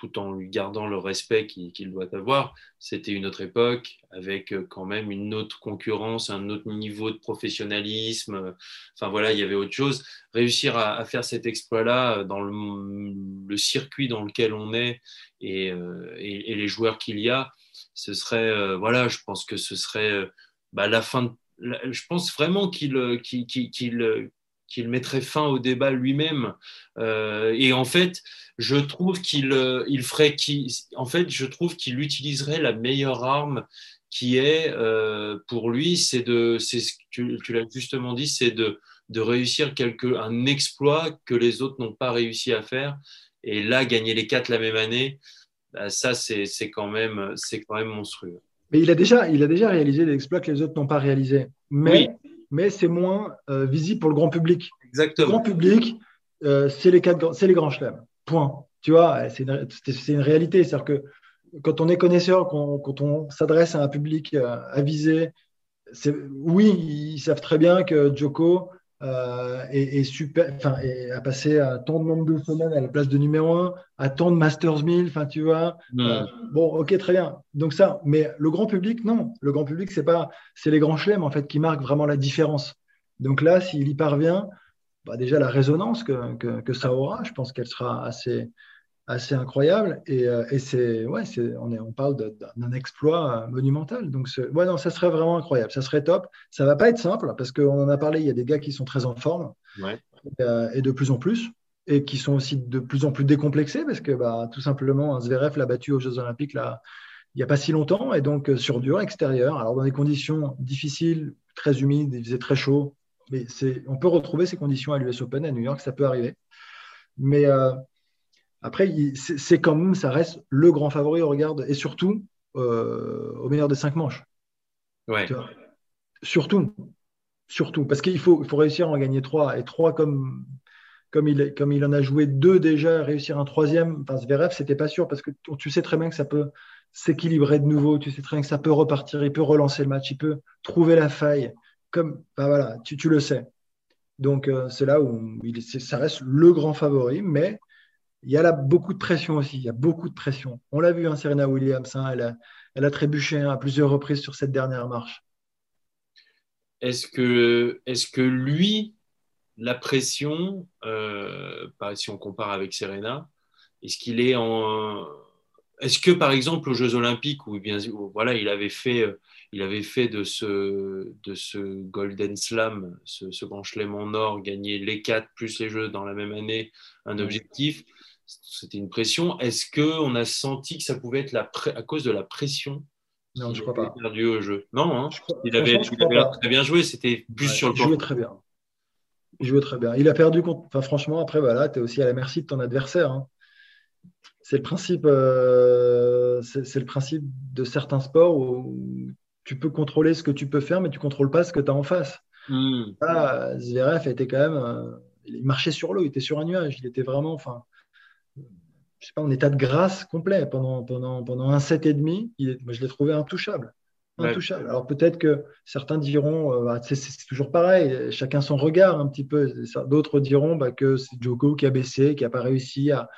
Speaker 1: tout en lui gardant le respect qu'il doit avoir. C'était une autre époque, avec euh, quand même une autre concurrence, un autre niveau de professionnalisme. Enfin voilà, il y avait autre chose. Réussir à, faire cet exploit-là dans le, circuit dans lequel on est et, euh, les joueurs qu'il y a, ce serait, euh, voilà, je pense que ce serait bah, la fin je pense vraiment qu'il qu'il mettrait fin au débat lui-même. Euh, et en fait, je trouve qu'il euh, il ferait, en fait, je trouve qu'il utiliserait la meilleure arme qui est euh, pour lui, c'est de, c'est ce que tu, tu l'as justement dit, c'est de, de réussir quelque, un exploit que les autres n'ont pas réussi à faire. Et là, gagner les quatre la même année, bah, ça, c'est, c'est quand même, c'est quand même monstrueux.
Speaker 2: Mais il a déjà, il a déjà réalisé des exploits que les autres n'ont pas réalisés. Mais oui mais c'est moins euh, visible pour le grand public.
Speaker 1: Exactement.
Speaker 2: Le grand public, euh, c'est les, les grands chelems. Point. Tu vois, c'est une, une, réalité. C'est-à-dire que quand on est connaisseur, quand, on s'adresse à un public euh, avisé, oui, ils savent très bien que Joko euh, et, super, enfin, et a passé à tant de nombre de semaines à la place de numéro 1, à tant de Masters 1000, enfin, tu vois. Euh, bon, ok, très bien. Donc ça, mais le grand public, non. Le grand public, c'est pas, c'est les grands chelems, en fait, qui marquent vraiment la différence. Donc là, s'il y parvient, bah, déjà la résonance que, que, que ça aura, je pense qu'elle sera assez, assez incroyable. Et, euh, et c'est, ouais, c'est, on, est, on parle d'un exploit euh, monumental. Donc, ouais, non, ça serait vraiment incroyable. Ça serait top. Ça va pas être simple parce qu'on en a parlé. Il y a des gars qui sont très en forme euh, et, de plus en plus et qui sont aussi de plus en plus décomplexés parce que bah, tout simplement, un Zverev l'a battu aux Jeux Olympiques là, il n'y a pas si longtemps et donc sur dur extérieur. Alors, dans des conditions difficiles, très humides, il faisait très chaud. Mais c'est, on peut retrouver ces conditions à l'US Open à New York, ça peut arriver. Mais après, c'est quand même, ça reste le grand favori au regard, et surtout euh, au meilleur des cinq manches.
Speaker 1: Ouais.
Speaker 2: Surtout, surtout, parce qu'il faut, réussir à en gagner trois, et trois comme, comme, il, comme il en a joué deux déjà, réussir un troisième, enfin, Zverev, c'était pas sûr, parce que tu sais très bien que ça peut s'équilibrer de nouveau, tu sais très bien que ça peut repartir, il peut relancer le match, il peut trouver la faille, comme, ben voilà, tu, tu le sais. Donc, euh, c'est là où il, ça reste le grand favori, mais il y a là beaucoup de pression aussi. Il y a beaucoup de pression. On l'a vu, hein, Serena Williams, hein, elle, a, elle, a, trébuché hein, à plusieurs reprises sur cette dernière marche.
Speaker 1: Est-ce que, est que lui, la pression, euh, si on compare avec Serena, est-ce qu'il est en. Est-ce que, par exemple, aux Jeux Olympiques, où, bien, voilà, il avait fait, il avait fait de ce, de ce Golden Slam, ce, grand chelem en or, gagner les quatre plus les Jeux dans la même année, un objectif c'était une pression. Est-ce qu'on a senti que ça pouvait être la à cause de la pression
Speaker 2: Non, je crois pas.
Speaker 1: perdu au jeu? Non, hein. il avait, très bien joué. C'était plus sur le
Speaker 2: Il jouait très bien. Il jouait très bien. Il a perdu contre. Enfin, franchement, après, voilà, tu es aussi à la merci de ton adversaire. Hein. C'est le principe. Euh, c'est le principe de certains sports où tu peux contrôler ce que tu peux faire, mais tu contrôles pas ce que tu as en face. Hmm. Zverev était quand même. Euh, il marchait sur l'eau, il était sur un nuage. Il était vraiment. Enfin, je sais pas, en état de grâce complet pendant, pendant, pendant un set et demi. Il moi, je l'ai trouvé intouchable. Intouchable. Alors peut-être que certains diront, euh, bah, c'est toujours pareil, chacun son regard un petit peu. D'autres diront bah, que c'est Joko qui a baissé, qui n'a pas réussi, à,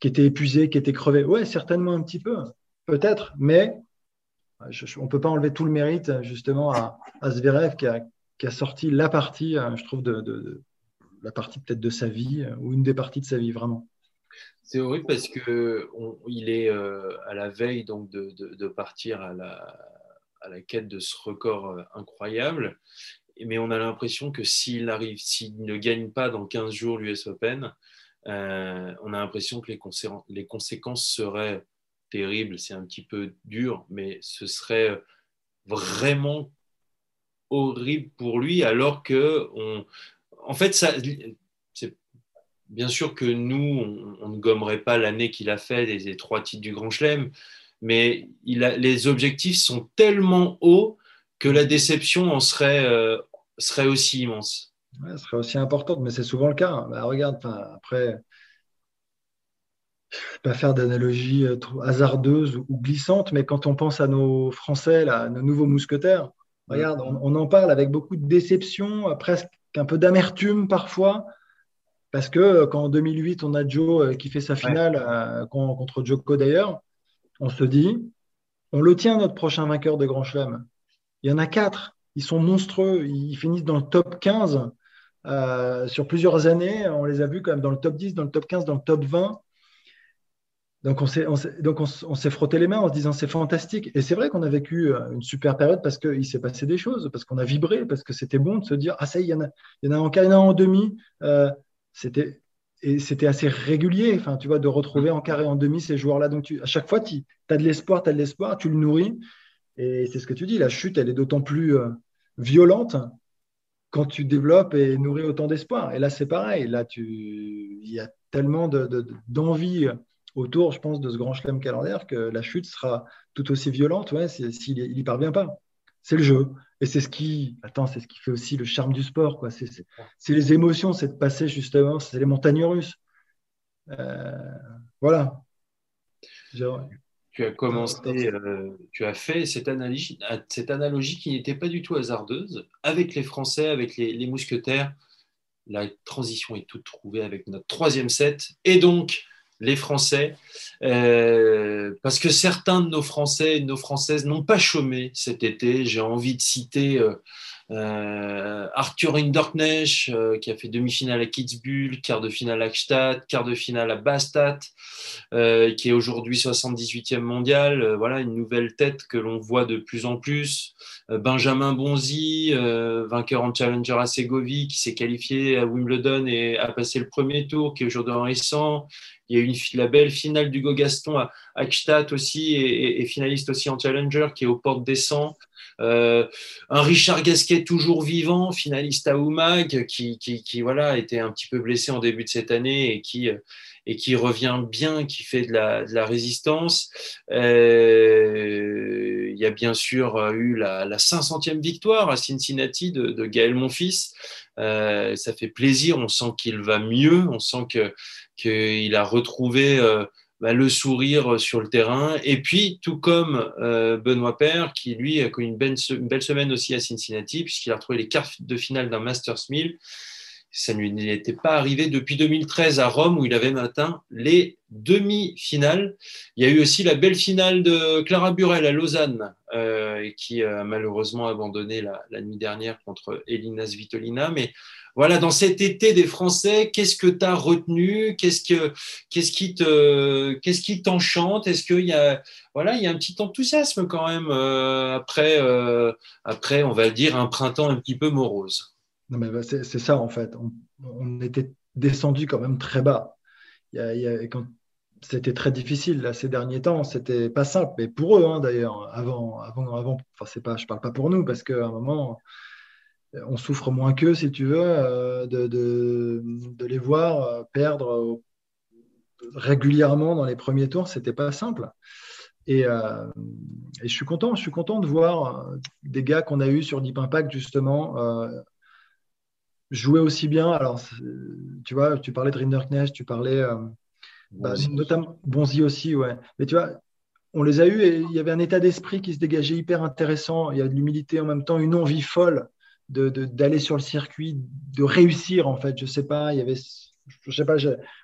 Speaker 2: qui était épuisé, qui était crevé. Ouais, certainement un petit peu, peut-être, mais on ne peut pas enlever tout le mérite justement à, à Zverev qui a, qui a, sorti la partie, euh, je trouve, de, de la partie peut-être de sa vie, euh, ou une des parties de sa vie vraiment.
Speaker 1: C'est horrible parce que il est euh, à la veille donc de, partir à la, à la, quête de ce record euh, incroyable. Mais on a l'impression que s'il arrive, s'il ne gagne pas dans 15 jours l'US Open, euh, on a l'impression que les, conséquences seraient terribles. C'est un petit peu dur, mais ce serait vraiment horrible pour lui, alors que en fait, ça, bien sûr que nous, on, ne gommerait pas l'année qu'il a fait des, trois titres du Grand Chelem, mais il a, les objectifs sont tellement hauts que la déception en serait, euh, serait aussi immense.
Speaker 2: Ouais, serait aussi importante, mais c'est souvent le cas. Bah, regarde, après, pas faire d'analogie euh, hasardeuse ou glissante, mais quand on pense à nos Français, là, nos nouveaux mousquetaires, regarde, on, en parle avec beaucoup de déception, presque un peu d'amertume parfois, parce que quand en 2008, on a Joe qui fait sa finale contre Joko d'ailleurs, on se dit, on le tient, notre prochain vainqueur de Grand Chelem. Il y en a quatre. Ils sont monstrueux. Ils finissent dans le top 15 euh, sur plusieurs années. On les a vus quand même dans le top 10, dans le top 15, dans le top 20. Donc on s'est, donc on, s'est frotté les mains en se disant c'est fantastique. Et c'est vrai qu'on a vécu euh, une super période parce qu'il s'est passé des choses, parce qu'on a vibré, parce que c'était bon de se dire ah ça y est, il y en a, il y en a en quart, en demi. Euh, c'était et c'était assez régulier, enfin, tu vois, de retrouver en carré, en demi ces joueurs-là. Donc, à chaque fois, tu as de l'espoir, tu as de l'espoir, tu le nourris. Et c'est ce que tu dis, la chute, elle est d'autant plus euh, violente quand tu développes et nourris autant d'espoir. Et là, c'est pareil. Là, tu... il y a tellement d'envie autour, je pense, de ce grand chelem calendaire que la chute sera tout aussi violente ouais, s'il n'y parvient pas. C'est le jeu. Et c'est ce qui, attends, c'est ce qui fait aussi le charme du sport. Quoi. C'est, les émotions, c'est de passer justement, c'est les montagnes russes. Euh, voilà.
Speaker 1: Tu as commencé, euh, tu as fait cette analogie, cette analogie qui n'était pas du tout hasardeuse avec les Français, avec les, mousquetaires. La transition est toute trouvée avec notre troisième set. Et donc, les Français, euh, parce que certains de nos Français et de nos Françaises n'ont pas chômé cet été. J'ai envie de citer euh, Arthur Hinderknecht, qui a fait demi-finale à Kitzbühel, quart de finale à Gstaad, quart de finale à Bastad, qui est aujourd'hui 78e mondial. voilà une nouvelle tête que l'on voit de plus en plus. Benjamin Bonzi, vainqueur en Challenger à Ségovie, qui s'est qualifié à Wimbledon et a passé le premier tour, qui est aujourd'hui en récent. Il y a eu la belle finale d'Hugo Gaston à, à aussi et, finaliste aussi en Challenger qui est aux portes des 100. Euh, un Richard Gasquet toujours vivant, finaliste à Oumag, qui, qui, voilà, était un petit peu blessé en début de cette année et qui, et qui revient bien, qui fait de la, résistance. Euh, il y a bien sûr eu la, la 500e victoire à Cincinnati de, Gaël Monfils. Euh, ça fait plaisir, on sent qu'il va mieux, on sent qu'il a retrouvé euh, bah, le sourire sur le terrain. Et puis, tout comme euh, Benoît Père, qui lui a connu une belle, une belle semaine aussi à Cincinnati, puisqu'il a retrouvé les quarts de finale d'un Masters 1000 ça ne lui était pas arrivé depuis 2013 à Rome où il avait atteint les demi-finales. Il y a eu aussi la belle finale de Clara Burel à Lausanne euh, qui a malheureusement abandonné la, nuit dernière contre Elina Svitolina. Mais voilà, dans cet été des Français, qu'est-ce que tu as retenu? Qu'est-ce que qu'est-ce qui t'enchante? Est-ce qu'il y a il y a un petit enthousiasme quand même euh, après euh, après on va dire un printemps un petit peu morose?
Speaker 2: Non, mais bah, c'est ça, en fait. On, était descendu quand même très bas. c'était très difficile là, ces derniers temps, c'était pas simple, mais pour eux hein, d'ailleurs, avant, avant, avant, c'est pas, je parle pas pour nous parce qu'à un moment, on souffre moins qu'eux, si tu veux, euh, de, les voir euh, perdre régulièrement dans les premiers tours, c'était pas simple. Et, euh, et, je suis content, je suis content de voir des gars qu'on a eu sur Deep Impact justement jouer aussi bien. Alors, tu vois, tu parlais de Rinderknecht, tu parlais euh, bah, notamment Bonzi aussi, ouais. Mais tu vois, on les a eus et il y avait un état d'esprit qui se dégageait hyper intéressant. Il y a de l'humilité en même temps, une envie folle d'aller de, d'aller sur le circuit, de réussir en fait. Je sais pas, il y avait, je sais pas,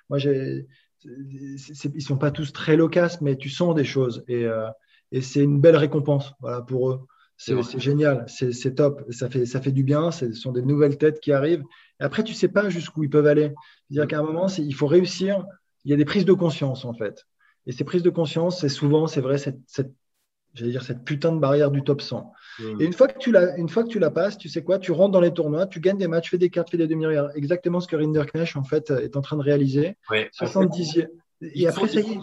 Speaker 2: moi j'ai, ils sont pas tous très loquaces, mais tu sens des choses et, euh, et c'est une belle récompense, voilà, pour eux. C'est génial, c'est top, ça fait, ça fait du bien, ce sont des nouvelles têtes qui arrivent. Et après, tu ne sais pas jusqu'où ils peuvent aller. C'est-à-dire qu'à un moment, il faut réussir, il y a des prises de conscience en fait. Et ces prises de conscience, c'est souvent, c'est vrai, cette, cette dire, cette putain de barrière du top 100. Mmh. Et une fois, que tu la, une fois que tu la passes, tu sais quoi, tu rentres dans les tournois, tu gagnes des matchs, fais des cartes, fais des demi Exactement ce que Rinderknecht en fait est en train de réaliser.
Speaker 1: Ouais, 70 Et après, ça y est.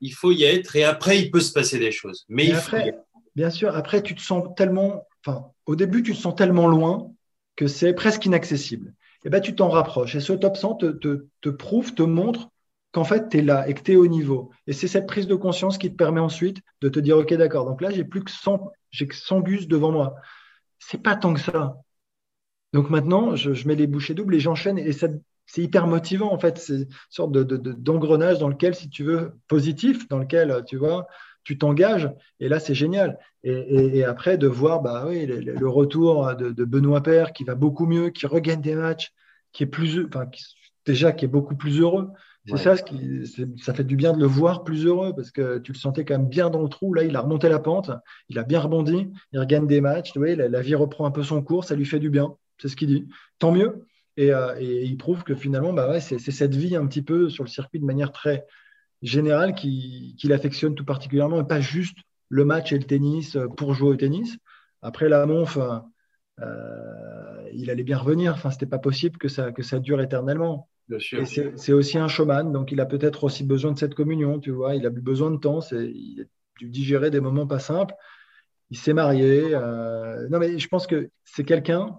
Speaker 1: Il faut y être et après, il peut se passer des choses. Mais il
Speaker 2: après, faut Bien sûr, après, tu te sens tellement, enfin, au début, tu te sens tellement loin que c'est presque inaccessible. Et eh ben, tu t'en rapproches. Et ce top 100 te, te, prouve, te montre qu'en fait, tu es là et que tu es au niveau. Et c'est cette prise de conscience qui te permet ensuite de te dire, OK, d'accord, donc là, j'ai plus que 100, j'ai que 100 gus devant moi. C'est pas tant que ça. Donc maintenant, je, mets les bouchées doubles et j'enchaîne. Et c'est hyper motivant en fait. C'est une sorte d'engrenage de, dans lequel, si tu veux, positif, dans lequel tu vois, tu t'engages. Et là, c'est génial. Et, après, de voir bah, oui, le, retour de, Benoît Père qui va beaucoup mieux, qui regagne des matchs, qui est plus, enfin, déjà qui est beaucoup plus heureux. C'est ça, ce qui, ça fait du bien de le voir plus heureux parce que tu le sentais quand même bien dans le trou. Là, il a remonté la pente, il a bien rebondi, il regagne des matchs. Tu la, vie reprend un peu son cours, ça lui fait du bien. C'est ce qu'il dit. Tant mieux. Et, euh, il prouve que finalement, bah ouais, c'est cette vie un petit peu sur le circuit de manière très générale qu'il qui affectionne tout particulièrement et pas juste le match et le tennis pour jouer au tennis. Après la Monf, euh, il allait bien revenir. Enfin, c'était pas possible que ça, que ça dure éternellement. C'est aussi un showman, donc il a peut-être aussi besoin de cette communion, tu vois. Il a besoin de temps, il a dû digérer des moments pas simples. Il s'est marié. Euh, non, mais je pense que c'est quelqu'un,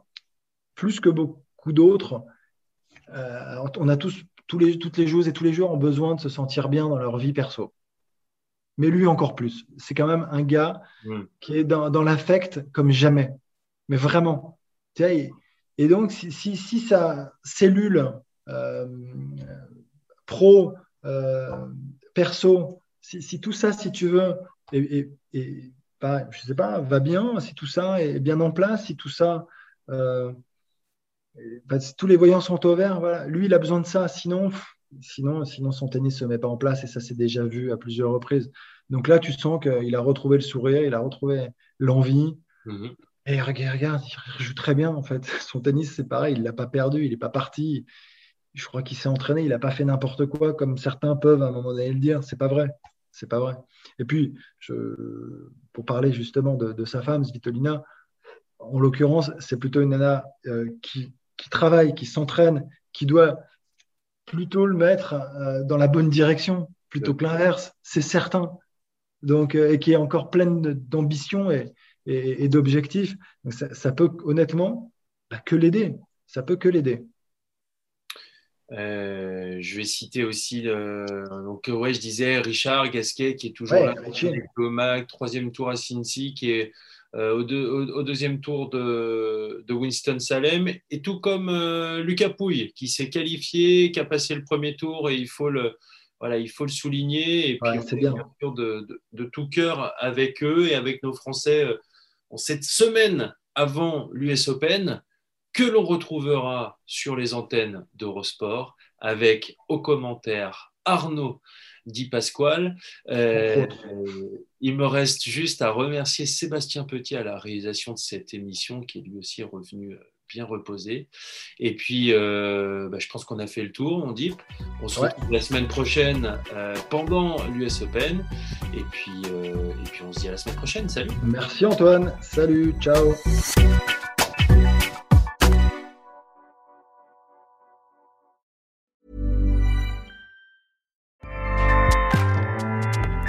Speaker 2: plus que beaucoup d'autres, euh, on a tous, tous les, toutes les joueuses et tous les joueurs ont besoin de se sentir bien dans leur vie perso. Mais lui encore plus. C'est quand même un gars qui est dans, dans l'affect comme jamais. Mais vraiment. Et, et donc, si, si, si sa cellule euh, pro, euh, perso, si, tout ça, si tu veux, et, et, je sais pas, va bien, si tout ça est bien en place, si tout ça, euh, si tous les voyants sont au vert, voilà, lui, il a besoin de ça, sinon, sinon, sinon son tennis se met pas en place et ça s'est déjà vu à plusieurs reprises. Donc là, tu sens qu'il a retrouvé le sourire, il a retrouvé l'envie. Mm-hmm. Et regarde, il joue très bien en fait. <laughs> Son tennis, c'est pareil, il l'a pas perdu, il n'est pas parti je crois qu'il s'est entraîné, il n'a pas fait n'importe quoi comme certains peuvent à un moment donné le dire. C'est pas vrai. C'est pas vrai. Et puis, pour parler justement de, sa femme, Svitolina, en l'occurrence, c'est plutôt une nana euh, qui, travaille, qui s'entraîne, qui doit plutôt le mettre euh, dans la bonne direction, plutôt que l'inverse, c'est certain. Donc, euh, et qui est encore pleine d'ambition et, d'objectifs. Ça, peut honnêtement bah, que l'aider. Ça peut que l'aider.
Speaker 1: Euh, je vais citer aussi, donc ouais, je disais Richard Gasquet qui est toujours là, au MAC, troisième tour à Cincy, qui est euh, au, deuxième tour de, Winston Salem, et tout comme euh, Lucas Pouille qui s'est qualifié, qui a passé le premier tour, et il faut le, voilà, il faut le souligner. Et puis,
Speaker 2: c'est bien.
Speaker 1: De, de, tout cœur avec eux et avec nos Français. En cette semaine avant l'US Open, que l'on retrouvera sur les antennes d'Eurosport avec au commentaire Arnaud Di Pasquale. Euh, il me reste juste à remercier Sébastien Petit à la réalisation de cette émission qui est lui aussi revenu euh, bien reposé. Et puis, euh, bah, je pense qu'on a fait le tour, on dit. On se retrouve la semaine prochaine pendant l'US Open. Et puis, et puis, on se dit à la semaine prochaine. Salut.
Speaker 2: Merci Antoine. Salut. Ciao.